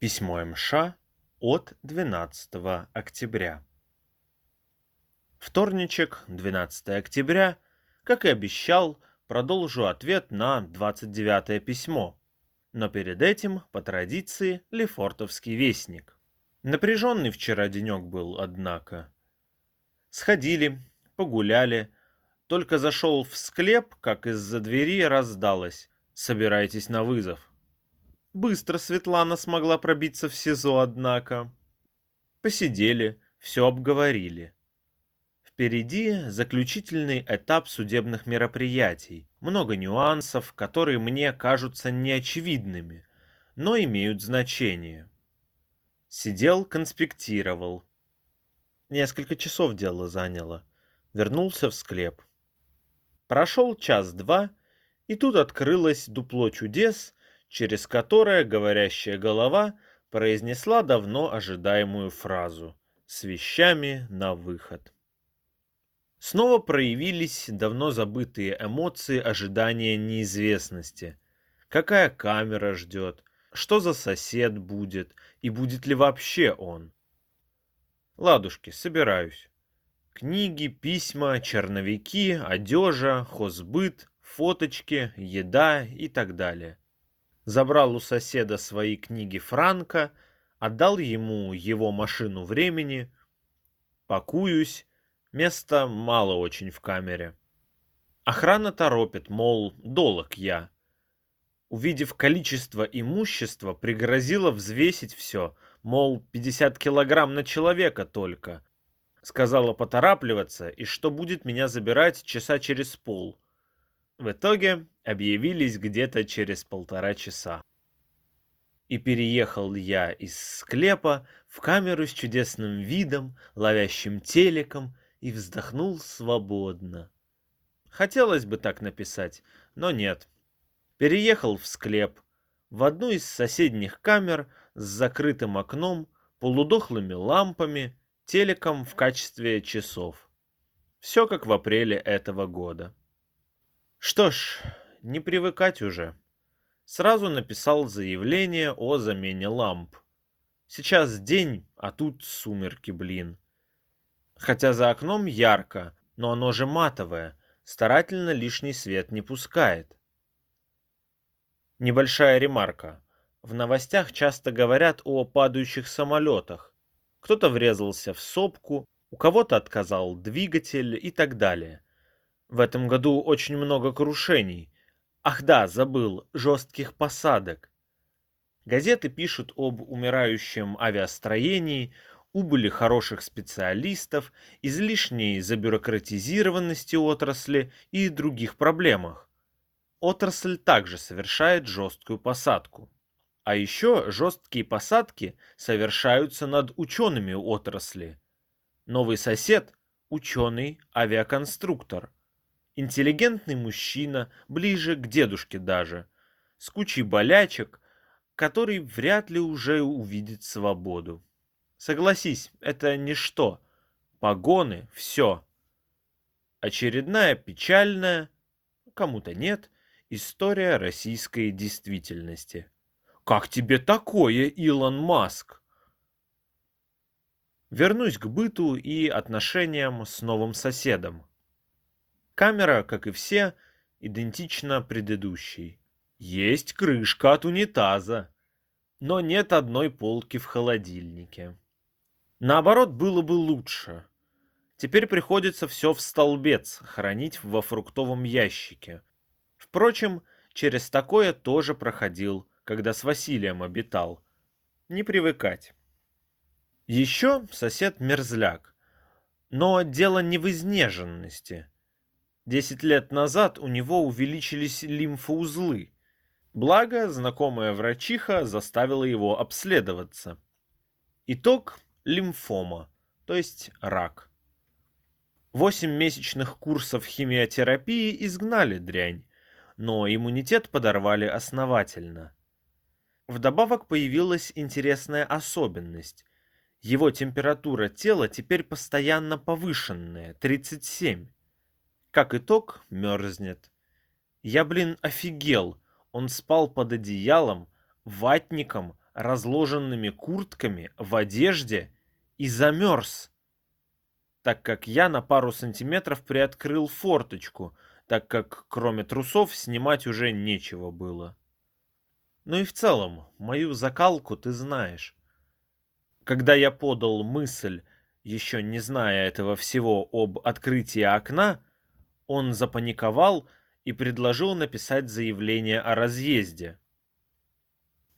Письмо МШ от 12 октября. Вторничек, 12 октября, как и обещал, продолжу ответ на 29 письмо. Но перед этим, по традиции, Лефортовский вестник. Напряженный вчера денек был, однако. Сходили, погуляли, только зашел в склеп, как из-за двери раздалось «Собирайтесь на вызов». Быстро Светлана смогла пробиться в СИЗО, однако. Посидели, все обговорили. Впереди заключительный этап судебных мероприятий. Много нюансов, которые мне кажутся неочевидными, но имеют значение. Сидел, конспектировал. Несколько часов дело заняло. Вернулся в склеп. Прошел час-два, и тут открылось дупло чудес — через которое говорящая голова произнесла давно ожидаемую фразу «с вещами на выход». Снова проявились давно забытые эмоции ожидания неизвестности. Какая камера ждет, что за сосед будет и будет ли вообще он. Ладушки, собираюсь. Книги, письма, черновики, одежа, хозбыт, фоточки, еда и так далее забрал у соседа свои книги Франка, отдал ему его машину времени, пакуюсь, места мало очень в камере. Охрана торопит, мол, долог я. Увидев количество имущества, пригрозила взвесить все, мол, 50 килограмм на человека только. Сказала поторапливаться и что будет меня забирать часа через пол. В итоге объявились где-то через полтора часа. И переехал я из склепа в камеру с чудесным видом, ловящим телеком, и вздохнул свободно. Хотелось бы так написать, но нет. Переехал в склеп, в одну из соседних камер с закрытым окном, полудохлыми лампами, телеком в качестве часов. Все как в апреле этого года. Что ж, не привыкать уже. Сразу написал заявление о замене ламп. Сейчас день, а тут сумерки, блин. Хотя за окном ярко, но оно же матовое, старательно лишний свет не пускает. Небольшая ремарка. В новостях часто говорят о падающих самолетах. Кто-то врезался в сопку, у кого-то отказал двигатель и так далее. В этом году очень много крушений. Ах да, забыл, жестких посадок. Газеты пишут об умирающем авиастроении, убыли хороших специалистов, излишней забюрократизированности отрасли и других проблемах. Отрасль также совершает жесткую посадку. А еще жесткие посадки совершаются над учеными отрасли. Новый сосед – ученый-авиаконструктор – Интеллигентный мужчина, ближе к дедушке даже, с кучей болячек, который вряд ли уже увидит свободу. Согласись, это ничто. Погоны — все. Очередная печальная, кому-то нет, история российской действительности. Как тебе такое, Илон Маск? Вернусь к быту и отношениям с новым соседом. Камера, как и все, идентична предыдущей. Есть крышка от унитаза, но нет одной полки в холодильнике. Наоборот, было бы лучше. Теперь приходится все в столбец хранить во фруктовом ящике. Впрочем, через такое тоже проходил, когда с Василием обитал. Не привыкать. Еще сосед мерзляк. Но дело не в изнеженности. Десять лет назад у него увеличились лимфоузлы. Благо, знакомая врачиха заставила его обследоваться. Итог – лимфома, то есть рак. Восемь месячных курсов химиотерапии изгнали дрянь, но иммунитет подорвали основательно. Вдобавок появилась интересная особенность. Его температура тела теперь постоянно повышенная – 37. Как итог, мерзнет. Я, блин, офигел. Он спал под одеялом, ватником, разложенными куртками в одежде и замерз, так как я на пару сантиметров приоткрыл форточку, так как кроме трусов снимать уже нечего было. Ну и в целом, мою закалку ты знаешь. Когда я подал мысль, еще не зная этого всего об открытии окна, он запаниковал и предложил написать заявление о разъезде.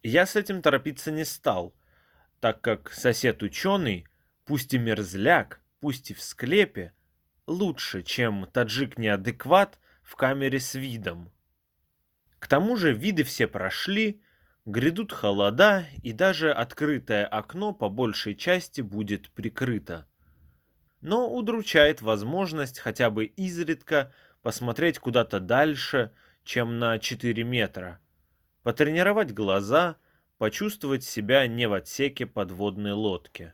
Я с этим торопиться не стал, так как сосед-ученый, пусть и мерзляк, пусть и в склепе, лучше, чем таджик-неадекват в камере с видом. К тому же виды все прошли, грядут холода, и даже открытое окно по большей части будет прикрыто. Но удручает возможность хотя бы изредка посмотреть куда-то дальше, чем на 4 метра, потренировать глаза, почувствовать себя не в отсеке подводной лодки.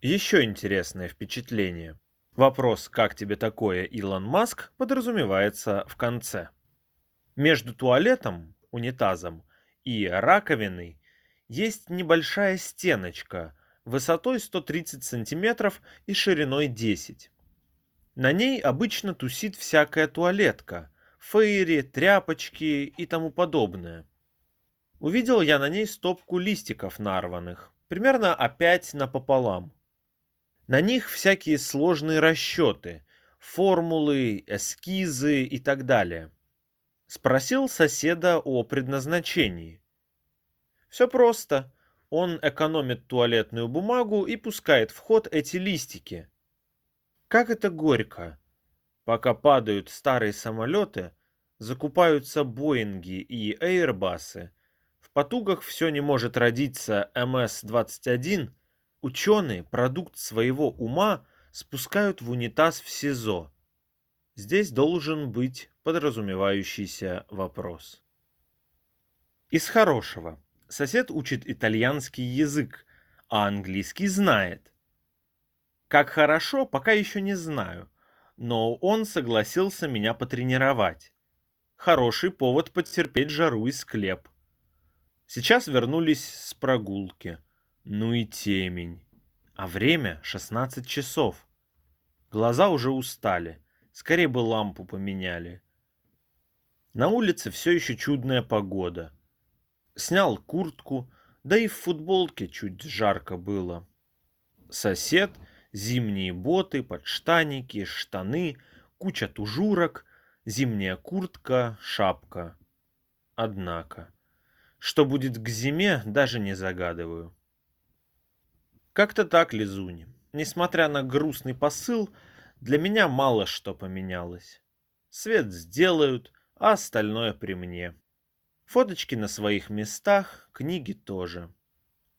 Еще интересное впечатление. Вопрос «Как тебе такое, Илон Маск?» подразумевается в конце. Между туалетом, унитазом и раковиной есть небольшая стеночка высотой 130 сантиметров и шириной 10. На ней обычно тусит всякая туалетка, фейри, тряпочки и тому подобное. Увидел я на ней стопку листиков нарванных, примерно опять напополам. На них всякие сложные расчеты, формулы, эскизы и так далее. Спросил соседа о предназначении. Все просто. Он экономит туалетную бумагу и пускает в ход эти листики. Как это горько. Пока падают старые самолеты, закупаются Боинги и Эйрбасы, в потугах все не может родиться МС-21, ученые продукт своего ума спускают в унитаз в СИЗО. Здесь должен быть подразумевающийся вопрос. Из хорошего. Сосед учит итальянский язык, а английский знает. Как хорошо, пока еще не знаю но он согласился меня потренировать. Хороший повод потерпеть жару и склеп. Сейчас вернулись с прогулки. Ну и темень. А время 16 часов. Глаза уже устали. Скорее бы лампу поменяли. На улице все еще чудная погода. Снял куртку, да и в футболке чуть жарко было. Сосед Зимние боты, подштаники, штаны, куча тужурок, зимняя куртка, шапка. Однако, что будет к зиме, даже не загадываю. Как-то так, Лизуни. Несмотря на грустный посыл, для меня мало что поменялось. Свет сделают, а остальное при мне. Фоточки на своих местах, книги тоже.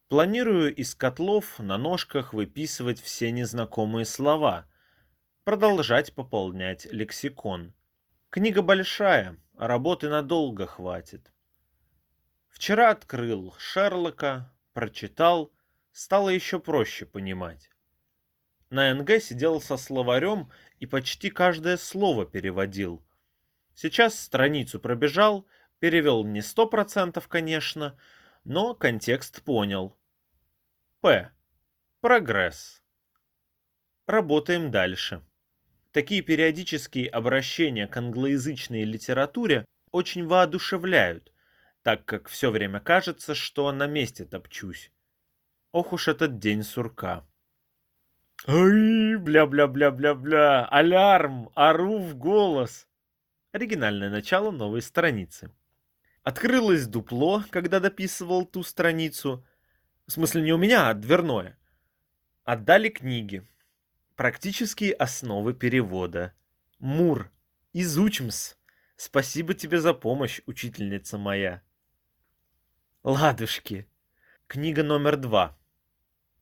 Планирую из котлов на ножках выписывать все незнакомые слова, продолжать пополнять лексикон. Книга большая, работы надолго хватит. Вчера открыл Шерлока, прочитал, стало еще проще понимать. На НГ сидел со словарем и почти каждое слово переводил. Сейчас страницу пробежал, перевел не сто процентов, конечно, но контекст понял. П. Прогресс. Работаем дальше. Такие периодические обращения к англоязычной литературе очень воодушевляют, так как все время кажется, что на месте топчусь. Ох уж этот день сурка. Ай, бля-бля-бля-бля-бля, алярм, ору в голос. Оригинальное начало новой страницы. Открылось дупло, когда дописывал ту страницу. В смысле не у меня, а дверное. Отдали книги. Практические основы перевода. Мур. Изучимс. Спасибо тебе за помощь, учительница моя. Ладушки. Книга номер два.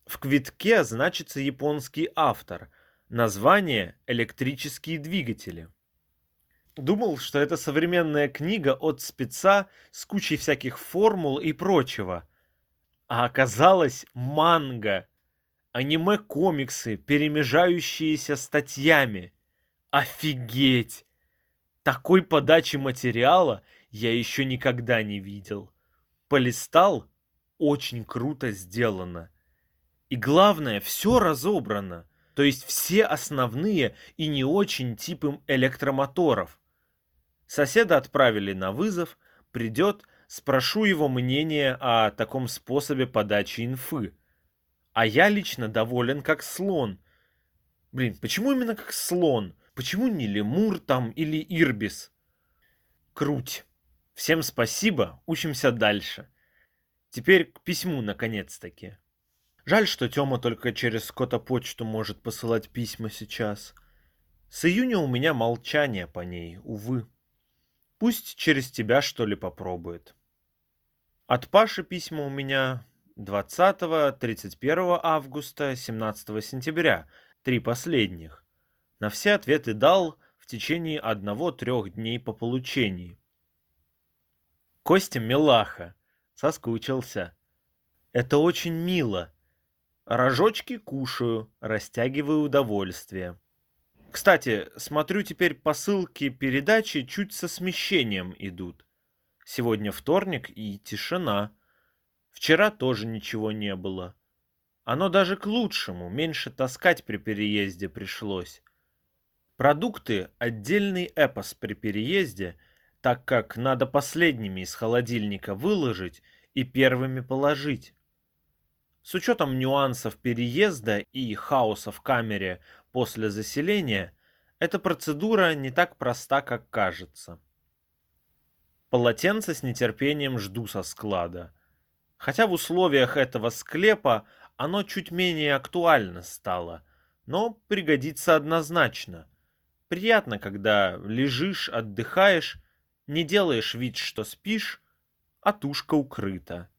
В квитке значится японский автор. Название «Электрические двигатели». Думал, что это современная книга от спеца с кучей всяких формул и прочего. А оказалось манга. Аниме-комиксы, перемежающиеся статьями. Офигеть! Такой подачи материала я еще никогда не видел. Полистал? очень круто сделано. И главное, все разобрано. То есть все основные и не очень типы электромоторов. Соседа отправили на вызов, придет, спрошу его мнение о таком способе подачи инфы. А я лично доволен как слон. Блин, почему именно как слон? Почему не лемур там или ирбис? Круть. Всем спасибо, учимся дальше. Теперь к письму наконец-таки. Жаль, что Тёма только через Скотопочту может посылать письма сейчас. С июня у меня молчание по ней, увы. Пусть через тебя, что ли, попробует. От Паши письма у меня 20, 31 августа, 17 сентября, три последних. На все ответы дал в течение одного-трех дней по получении. Костя Милаха. Соскучился. Это очень мило. Рожочки кушаю, растягиваю удовольствие. Кстати, смотрю теперь посылки передачи чуть со смещением идут. Сегодня вторник и тишина. Вчера тоже ничего не было. Оно даже к лучшему, меньше таскать при переезде пришлось. Продукты – отдельный эпос при переезде, так как надо последними из холодильника выложить и первыми положить. С учетом нюансов переезда и хаоса в камере после заселения, эта процедура не так проста, как кажется. Полотенце с нетерпением жду со склада. Хотя в условиях этого склепа оно чуть менее актуально стало, но пригодится однозначно. Приятно, когда лежишь, отдыхаешь, не делаешь вид, что спишь, а тушка укрыта.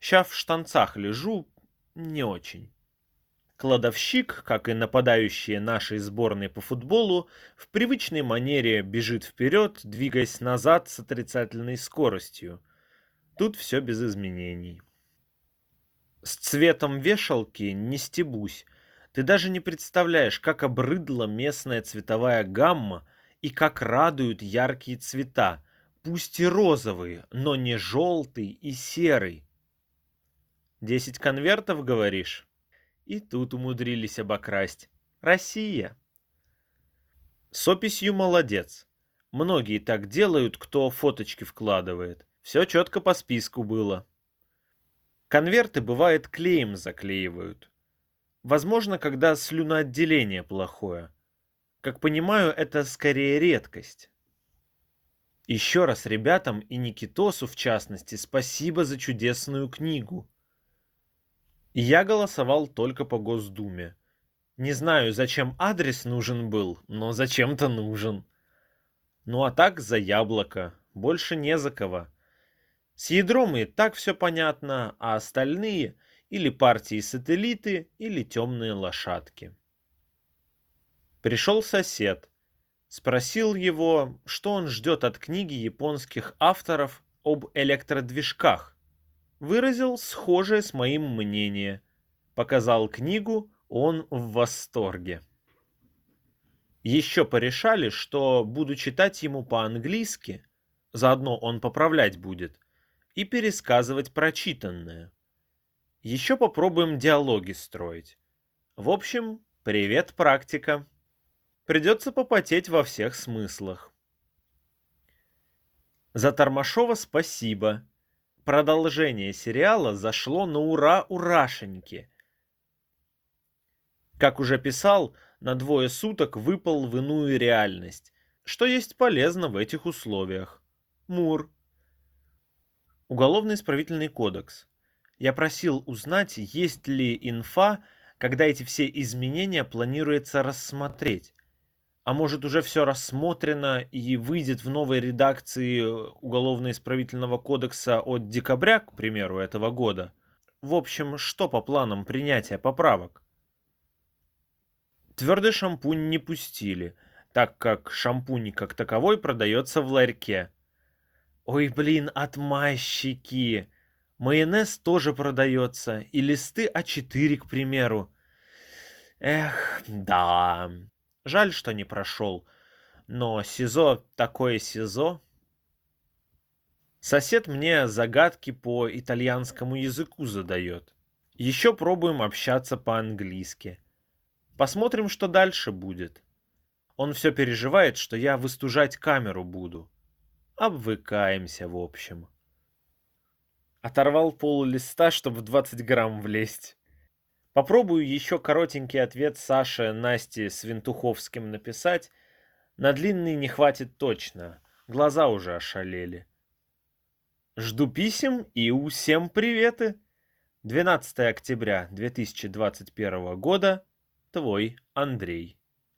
Ща в штанцах лежу, не очень. Кладовщик, как и нападающие нашей сборной по футболу, в привычной манере бежит вперед, двигаясь назад с отрицательной скоростью. Тут все без изменений. С цветом вешалки не стебусь. Ты даже не представляешь, как обрыдла местная цветовая гамма и как радуют яркие цвета, пусть и розовые, но не желтый и серый. Десять конвертов, говоришь? И тут умудрились обокрасть. Россия. С описью молодец. Многие так делают, кто фоточки вкладывает. Все четко по списку было. Конверты, бывает, клеем заклеивают. Возможно, когда слюноотделение плохое. Как понимаю, это скорее редкость. Еще раз ребятам и Никитосу, в частности, спасибо за чудесную книгу. Я голосовал только по Госдуме. Не знаю, зачем адрес нужен был, но зачем-то нужен. Ну а так за яблоко, больше не за кого. С ядром и так все понятно, а остальные или партии-сателлиты, или темные лошадки. Пришел сосед. Спросил его, что он ждет от книги японских авторов об электродвижках выразил схожее с моим мнение. Показал книгу, он в восторге. Еще порешали, что буду читать ему по-английски, заодно он поправлять будет, и пересказывать прочитанное. Еще попробуем диалоги строить. В общем, привет, практика. Придется попотеть во всех смыслах. За Тормашова спасибо продолжение сериала зашло на ура-урашеньки. Как уже писал, на двое суток выпал в иную реальность, что есть полезно в этих условиях. Мур. Уголовно-исправительный кодекс. Я просил узнать, есть ли инфа, когда эти все изменения планируется рассмотреть а может уже все рассмотрено и выйдет в новой редакции Уголовно-исправительного кодекса от декабря, к примеру, этого года. В общем, что по планам принятия поправок? Твердый шампунь не пустили, так как шампунь как таковой продается в ларьке. Ой, блин, отмазчики! Майонез тоже продается, и листы А4, к примеру. Эх, да, Жаль, что не прошел. Но СИЗО такое СИЗО. Сосед мне загадки по итальянскому языку задает. Еще пробуем общаться по-английски. Посмотрим, что дальше будет. Он все переживает, что я выстужать камеру буду. Обвыкаемся, в общем. Оторвал пол листа, чтобы в 20 грамм влезть. Попробую еще коротенький ответ Саше Насте с Винтуховским написать. На длинный не хватит точно. Глаза уже ошалели. Жду писем и всем приветы. 12 октября 2021 года. Твой Андрей.